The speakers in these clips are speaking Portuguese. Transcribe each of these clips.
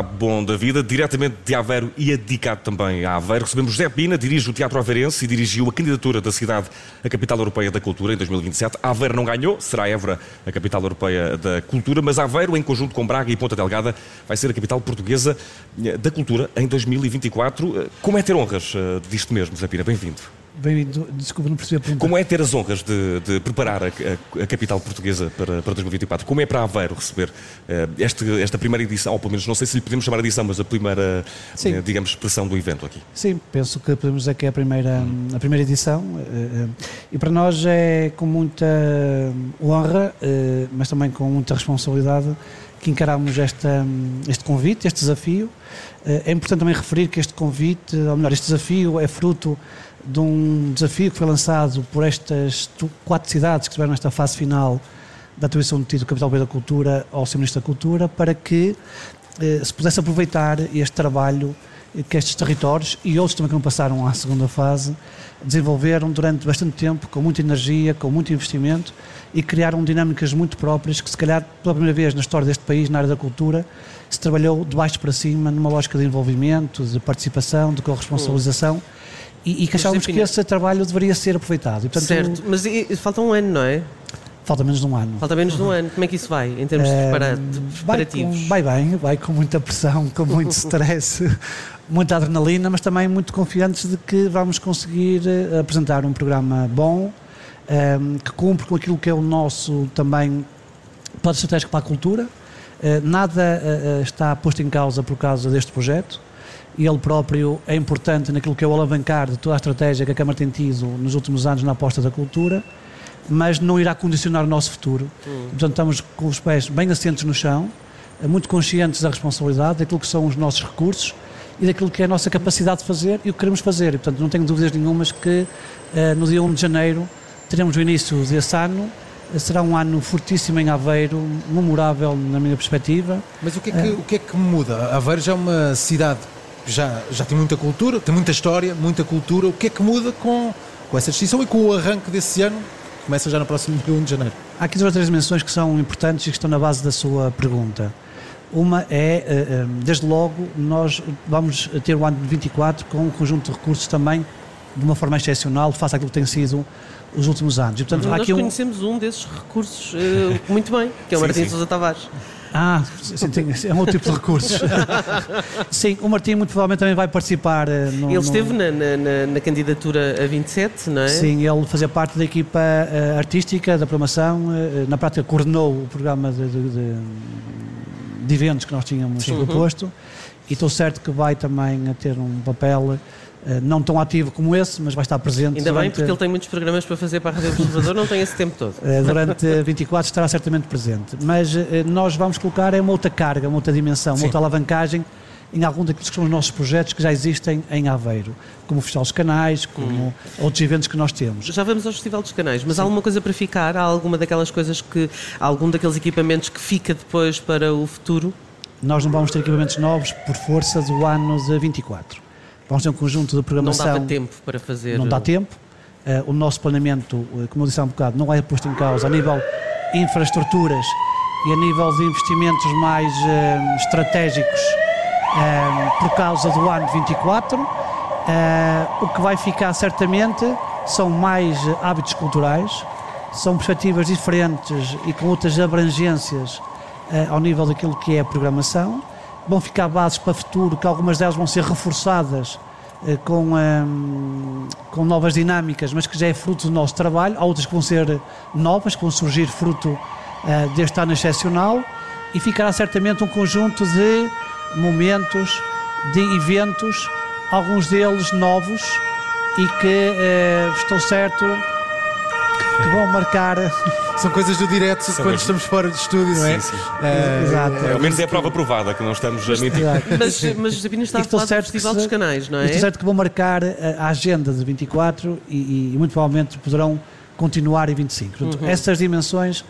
Bom da vida, diretamente de Aveiro e dedicado também a Aveiro. Recebemos José Pina, dirige o Teatro Aveirense e dirigiu a candidatura da cidade à Capital Europeia da Cultura em 2027. Aveiro não ganhou, será Évora a Capital Europeia da Cultura, mas Aveiro, em conjunto com Braga e Ponta Delgada, vai ser a capital portuguesa eh, da cultura em 2024. Eh, como é ter honras eh, disto mesmo, José Pina? Bem-vindo. Bem-vindo, desculpa, não percebi a pergunta. Como é ter as honras de, de preparar a, a, a, capital portuguesa para, para 2024? Como é para Aveiro receber uh, este, esta primeira edição, ou pelo menos não sei se lhe podemos chamar edição, mas a primeira, uh, digamos, expressão do evento aqui? Sim, penso que podemos dizer que é a primeira, a primeira edição uh, e para nós é com muita honra, mas também com muita responsabilidade que encaramos esta, este convite, este desafio. É importante também referir que este convite, ou melhor, este desafio é fruto de um desafio que foi lançado por estas quatro cidades que estiveram nesta fase final da atribuição do título Capital B da Cultura ao Sr. Ministro da Cultura para que eh, se pudesse aproveitar este trabalho que estes territórios e outros também que não passaram à segunda fase desenvolveram durante bastante tempo, com muita energia, com muito investimento e criaram dinâmicas muito próprias que se calhar pela primeira vez na história deste país, na área da cultura, se trabalhou de baixo para cima numa lógica de envolvimento, de participação, de corresponsabilização. Uhum e, e que achávamos que esse trabalho deveria ser aproveitado. E, portanto, certo, mas e, falta um ano, não é? Falta menos de um ano. Falta menos de um ano. Como é que isso vai, em termos de, preparativos? Vai, com, vai bem, vai com muita pressão, com muito stress, muita adrenalina, mas também muito confiantes de que vamos conseguir eh, apresentar um programa bom, um, ehm, que cumpre com aquilo que é o nosso também plano estratégico para a cultura. Uh, nada uh, está posto em causa por causa deste projeto ele próprio é importante naquilo que é o alavancar de toda a estratégia que a Câmara tem tido nos últimos anos na aposta da cultura, mas não irá condicionar o nosso futuro. Hum. Portanto, estamos com os pés bem assentes no chão, muito conscientes da responsabilidade, daquilo que são os nossos recursos e daquilo que é a nossa capacidade de fazer e o que queremos fazer. E, portanto, não tenho dúvidas nenhumas que uh, no dia 1 de janeiro teremos o início desse ano será um ano fortíssimo em Aveiro, memorável na minha perspectiva. Mas o que é que, o que, é que muda? Aveiro já é uma cidade já, já tem muita cultura, tem muita história, muita cultura. O que é que muda com, com essa distinção e com o arranque desse ano, que começa já no próximo 1 de janeiro? Há aqui duas ou três dimensões que são importantes e que estão na base da sua pergunta. Uma é, eh, eh, desde logo, nós vamos ter o ano de 24 com um conjunto de recursos também de uma forma excepcional, face àquilo que tem sido os últimos anos. E, portanto, Nós conhecemos um... um desses recursos uh, muito bem, que é o Martim Sousa Tavares. Ah, sim, tem, é um outro tipo de recursos. sim, o Martim muito provavelmente também vai participar. Eh, no, ele esteve no... na, na, na, candidatura a 27, não é? Sim, ele fazia parte da equipa uh, artística, da programação, uh, na prática coordenou o programa de, de, de, de eventos que nós tínhamos sim. proposto uhum. e estou certo que vai também ter um papel eh, não tão ativo como esse, mas vai estar presente. Ainda durante... bem, porque ele tem muitos programas para fazer para a Rádio Observador, não tem esse tempo todo. Eh, durante 24 estará certamente presente. Mas eh, nós vamos colocar é uma outra carga, uma outra dimensão, uma outra alavancagem em algum daqueles que são os nossos projetos que já existem em Aveiro, como o Festival dos Canais, como hum. outros eventos que nós temos. Já vamos ao Festival dos Canais, mas Sim. há alguma coisa para ficar? Há alguma daquelas coisas que. Há algum daqueles equipamentos que fica depois para o futuro? Nós não vamos ter equipamentos novos por força do ano de 24. Vamos ter um conjunto de programação. Não dava tempo para fazer. Não dá tempo. Uh, o nosso planeamento, uh, como eu disse há um bocado, não é posto em causa a nível infraestruturas e a nível de investimentos mais uh, estratégicos por causa do ano 24. o que vai ficar certamente são mais hábitos culturais, são perspectivas diferentes e com outras abrangências ao nível daquilo que é a programação vão ficar bases para o futuro, que algumas delas vão ser reforçadas eh, com, um, com novas dinâmicas, mas que já é fruto do nosso trabalho. Há outras que vão ser novas, que vão surgir fruto uh, deste ano excepcional e ficará certamente um conjunto de momentos, de eventos, alguns deles novos e que uh, estou certo que vão marcar. São coisas do direto São quando estamos fora de estúdio, não é? Sim, sim. Uh, Exato. Pelo menos é a prova provada que não estamos a mentir. Mas, mas José Pina está a falar do Festival dos Canais, não é? Estou certo que vão marcar a agenda de 24 e, e muito provavelmente poderão continuar em 25. Portanto, uhum. Essas dimensões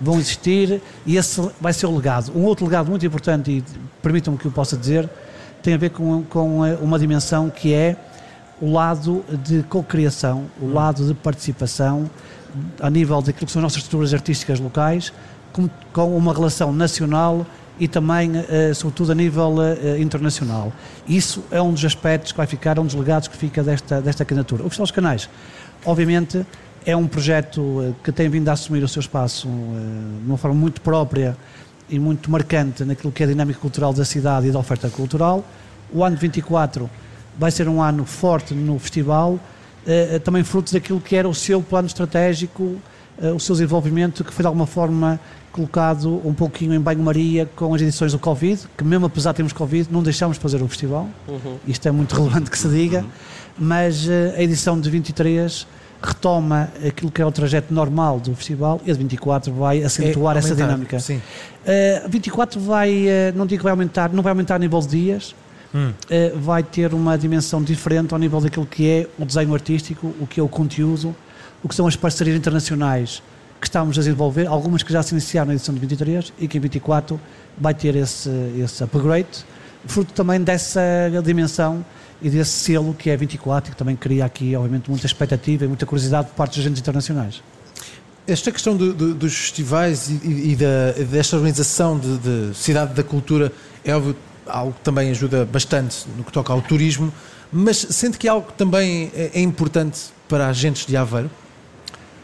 vão existir e esse vai ser o legado. Um outro legado muito importante, e permitam-me que eu possa dizer, tem a ver com, com uma dimensão que é o lado de co-criação, o uhum. lado de participação, a nível daquilo que são as nossas estruturas artísticas locais, com, com uma relação nacional e também, eh, sobretudo, a nível eh, internacional. Isso é um dos aspectos que vai ficar, é um dos legados que fica desta, desta candidatura. O Festival dos Canais, obviamente, é um projeto eh, que tem vindo a assumir o seu espaço de uma forma muito própria e muito marcante naquilo que é a dinâmica cultural da cidade e da oferta cultural. O ano 24 vai ser um ano forte no festival, também fruto daquilo que era o seu plano estratégico, o seu desenvolvimento, que foi de alguma forma colocado um pouquinho em banho-maria com as edições do Covid, que mesmo apesar de termos Covid, não deixámos de fazer o festival. Uhum. Isto é muito relevante que se diga, uhum. mas uh, a edição de 23 retoma aquilo que é o trajeto normal do festival e a de 24 vai acentuar é, essa dinâmica. Sim. Uh, 24 vai, uh, não digo que vai aumentar, não vai aumentar a nível de dias, hum. uh, vai ter uma dimensão diferente ao nível daquilo que é o desenho artístico, o que é o conteúdo, o que são as parcerias internacionais que estamos a desenvolver, algumas que já se iniciaram na edição de 23 e que em 24 vai ter esse, esse upgrade, fruto também dessa dimensão e desse selo que é 24 e que também cria aqui, obviamente, muita expectativa e muita curiosidade por parte dos agentes internacionais. Esta questão do, do, dos festivais e, e da, desta organização de, de, Cidade da Cultura é óbvio, algo que também ajuda bastante no que toca ao turismo, mas sente que é algo que também é, é importante para agentes de Aveiro?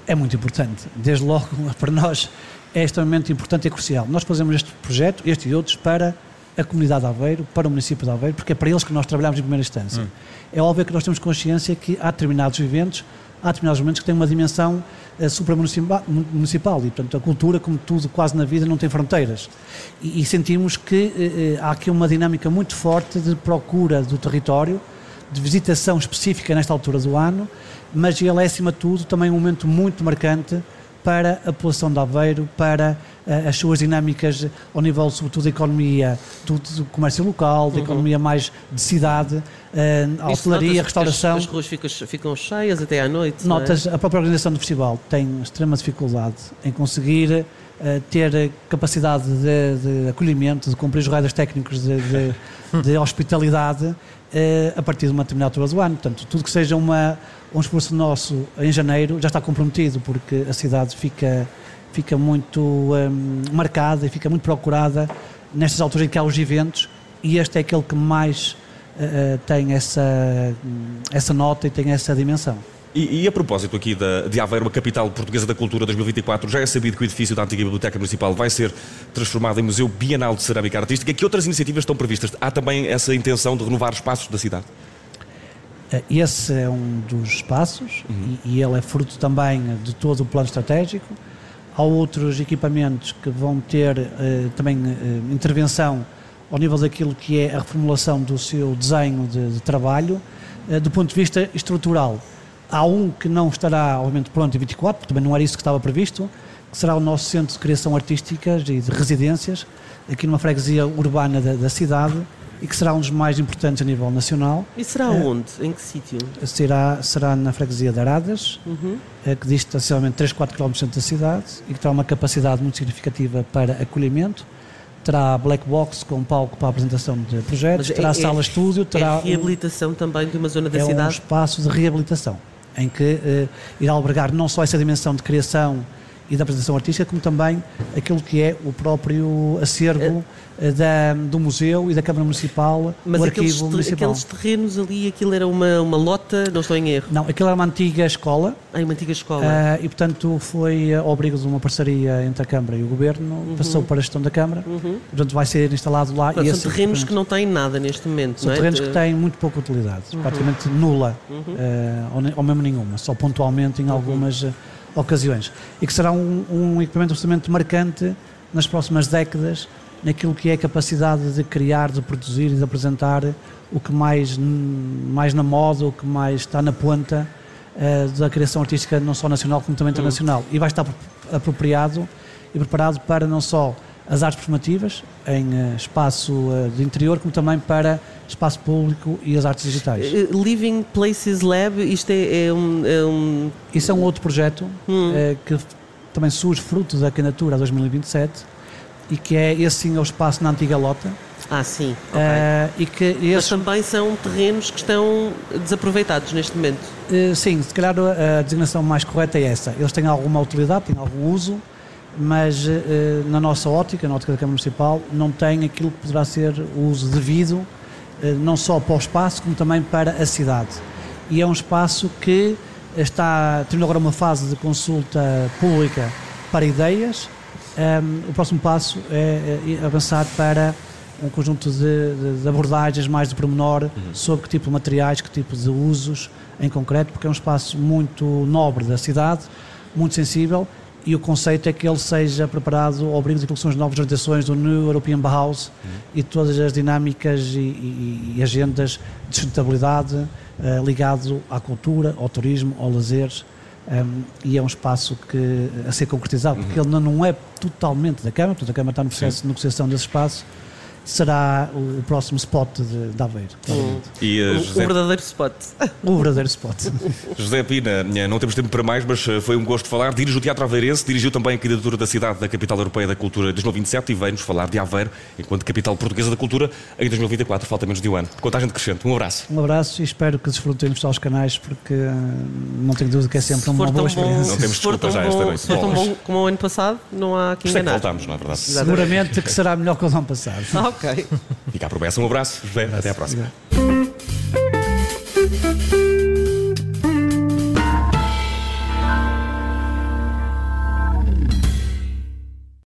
é muito importante. Desde logo, para nós, é extremamente importante e crucial. Nós fazemos este projeto, este e outros, para a comunidade de Aveiro, para o município de Aveiro, porque é para eles que nós trabalhamos em primeira instância. Hum. É óbvio que nós temos consciência que há determinados eventos, há determinados momentos que têm uma dimensão uh, supramunicipal e, portanto, a cultura, como tudo quase na vida, não tem fronteiras. E, e sentimos que uh, há aqui uma dinâmica muito forte de procura do território, de visitação específica nesta altura do ano, mas ele é, acima de tudo, também um momento muito marcante para a população de Aveiro, para uh, as suas dinâmicas ao nível, sobretudo, da economia do, do comércio local, da uhum. economia mais de cidade, uh, a hotelaria, restauração. As, as ruas ficam, ficam, cheias até à noite. Notas, é? a própria organização do festival tem extrema dificuldade em conseguir ter capacidade de, de, acolhimento, de cumprir os rádios técnicos de, de, de hospitalidade a partir de uma determinada altura do ano. Portanto, tudo que seja uma um esforço nosso em janeiro já está comprometido, porque a cidade fica, fica muito um, marcada e fica muito procurada nestas alturas em que há os eventos e este é aquele que mais uh, tem essa, essa nota e tem essa dimensão. E, e, a propósito aqui da, de Aveiro, a capital portuguesa da cultura 2024, já é sabido que o edifício da antiga Biblioteca Municipal vai ser transformado em Museu Bienal de Cerâmica Artística. Que outras iniciativas estão previstas? Há também essa intenção de renovar espaços da cidade? Eh, esse é um dos espaços uhum. e, e, ele é fruto também de todo o plano estratégico. Há outros equipamentos que vão ter uh, também uh, intervenção ao nível daquilo que é a reformulação do seu desenho de, de trabalho, do ponto de vista estrutural. Há um que não estará, obviamente, pronto em 24, porque também não era isso que estava previsto, que será o nosso centro de criação artística e de residências, aqui numa freguesia urbana da, da cidade, e que será um dos mais importantes a nível nacional. E será uh, onde? Em que sítio? Será, será na freguesia de Aradas, uhum. uh, que dista sensivelmente 3, 4 km da cidade e que terá uma capacidade muito significativa para acolhimento. Terá black box com palco para a apresentação de projetos, Mas terá é, sala é, estúdio, terá. É reabilitação um, também de uma zona da é cidade? É um espaço de reabilitação, em que uh, irá albergar não só essa dimensão de criação e da apresentação artística, como também aquilo que é o próprio acervo é. da, do museu e da Câmara Municipal, Mas o aqueles, arquivo municipal. aqueles terrenos ali, aquilo era uma, uma lota, não estou em erro? Não, aquilo era uma antiga escola. Ah, uma antiga escola. Uh, e, portanto, foi ao abrigo de uma parceria entre a Câmara e o Governo, uhum. passou para a gestão da Câmara, uhum. portanto vai ser instalado lá. Mas são terrenos que não têm nada neste momento, São é? terrenos que têm muito pouca utilidade, uhum. praticamente nula, uh, ou, ou, mesmo nenhuma, só pontualmente em uhum. algumas ocasiões. E que será um, um equipamento absolutamente marcante nas próximas décadas naquilo que é a capacidade de criar, de produzir e de apresentar o que mais, mais na moda, o que mais está na ponta uh, da criação artística, não só nacional como também internacional. Hum. E vai estar apropriado e preparado para não só as artes performativas em uh, espaço uh, de interior, como também para espaço público e as artes digitais. Uh, Living Places Lab, isto é, é, um, é, um, Isso é um outro projeto hum. que também surge fruto da candidatura a 2027 e que é esse sim é o espaço na antiga Lota. Ah, sim. Okay. e que esse... Mas também são terrenos que estão desaproveitados neste momento. sim, se calhar a designação mais correta é essa. Eles têm alguma utilidade, têm algum uso, mas eh, na nossa ótica, na ótica da Câmara Municipal, não tem aquilo que poderá ser o uso devido, eh, não só para o espaço, como também para a cidade. E é um espaço que está tendo agora uma fase de consulta pública para ideias. Um, o próximo passo é, é avançar para um conjunto de, de, de abordagens mais de pormenor uhum. sobre que tipo de materiais, que tipo de usos em concreto, porque é um espaço muito nobre da cidade, muito sensível e o conceito é que ele seja preparado ao abrigo daquilo que são as novas orientações do New European Bauhaus uhum. e todas as dinâmicas e, e, e agendas de sustentabilidade uh, ligado à cultura, ao turismo, ao lazer um, e é um espaço que, a ser concretizado, uhum. porque ele não, não é totalmente da Câmara, portanto a Câmara está no processo Sim. de negociação desse espaço, será o, próximo spot de, de Aveiro. Hum. E, uh, José... O verdadeiro spot. O verdadeiro spot. José Pina, não temos tempo para mais, mas eh, foi um gosto falar. Dirige o Teatro Aveirense, dirigiu também a candidatura da cidade da Capital Europeia da Cultura 2027 e veio-nos falar de Aveiro enquanto capital portuguesa da cultura em 2024. Falta menos de um ano. Contagem crescente. Um abraço. Um abraço e espero que desfrutem de os canais porque eh, não tenho dúvida que é sempre uma boa experiência. Não temos desculpa já esta noite. Se for tão bom como o ano passado, não há que enganar. voltamos, não é verdade? Seguramente que será melhor que o ano passado. ok. Fica a promessa. Um abraço, José. Até à próxima.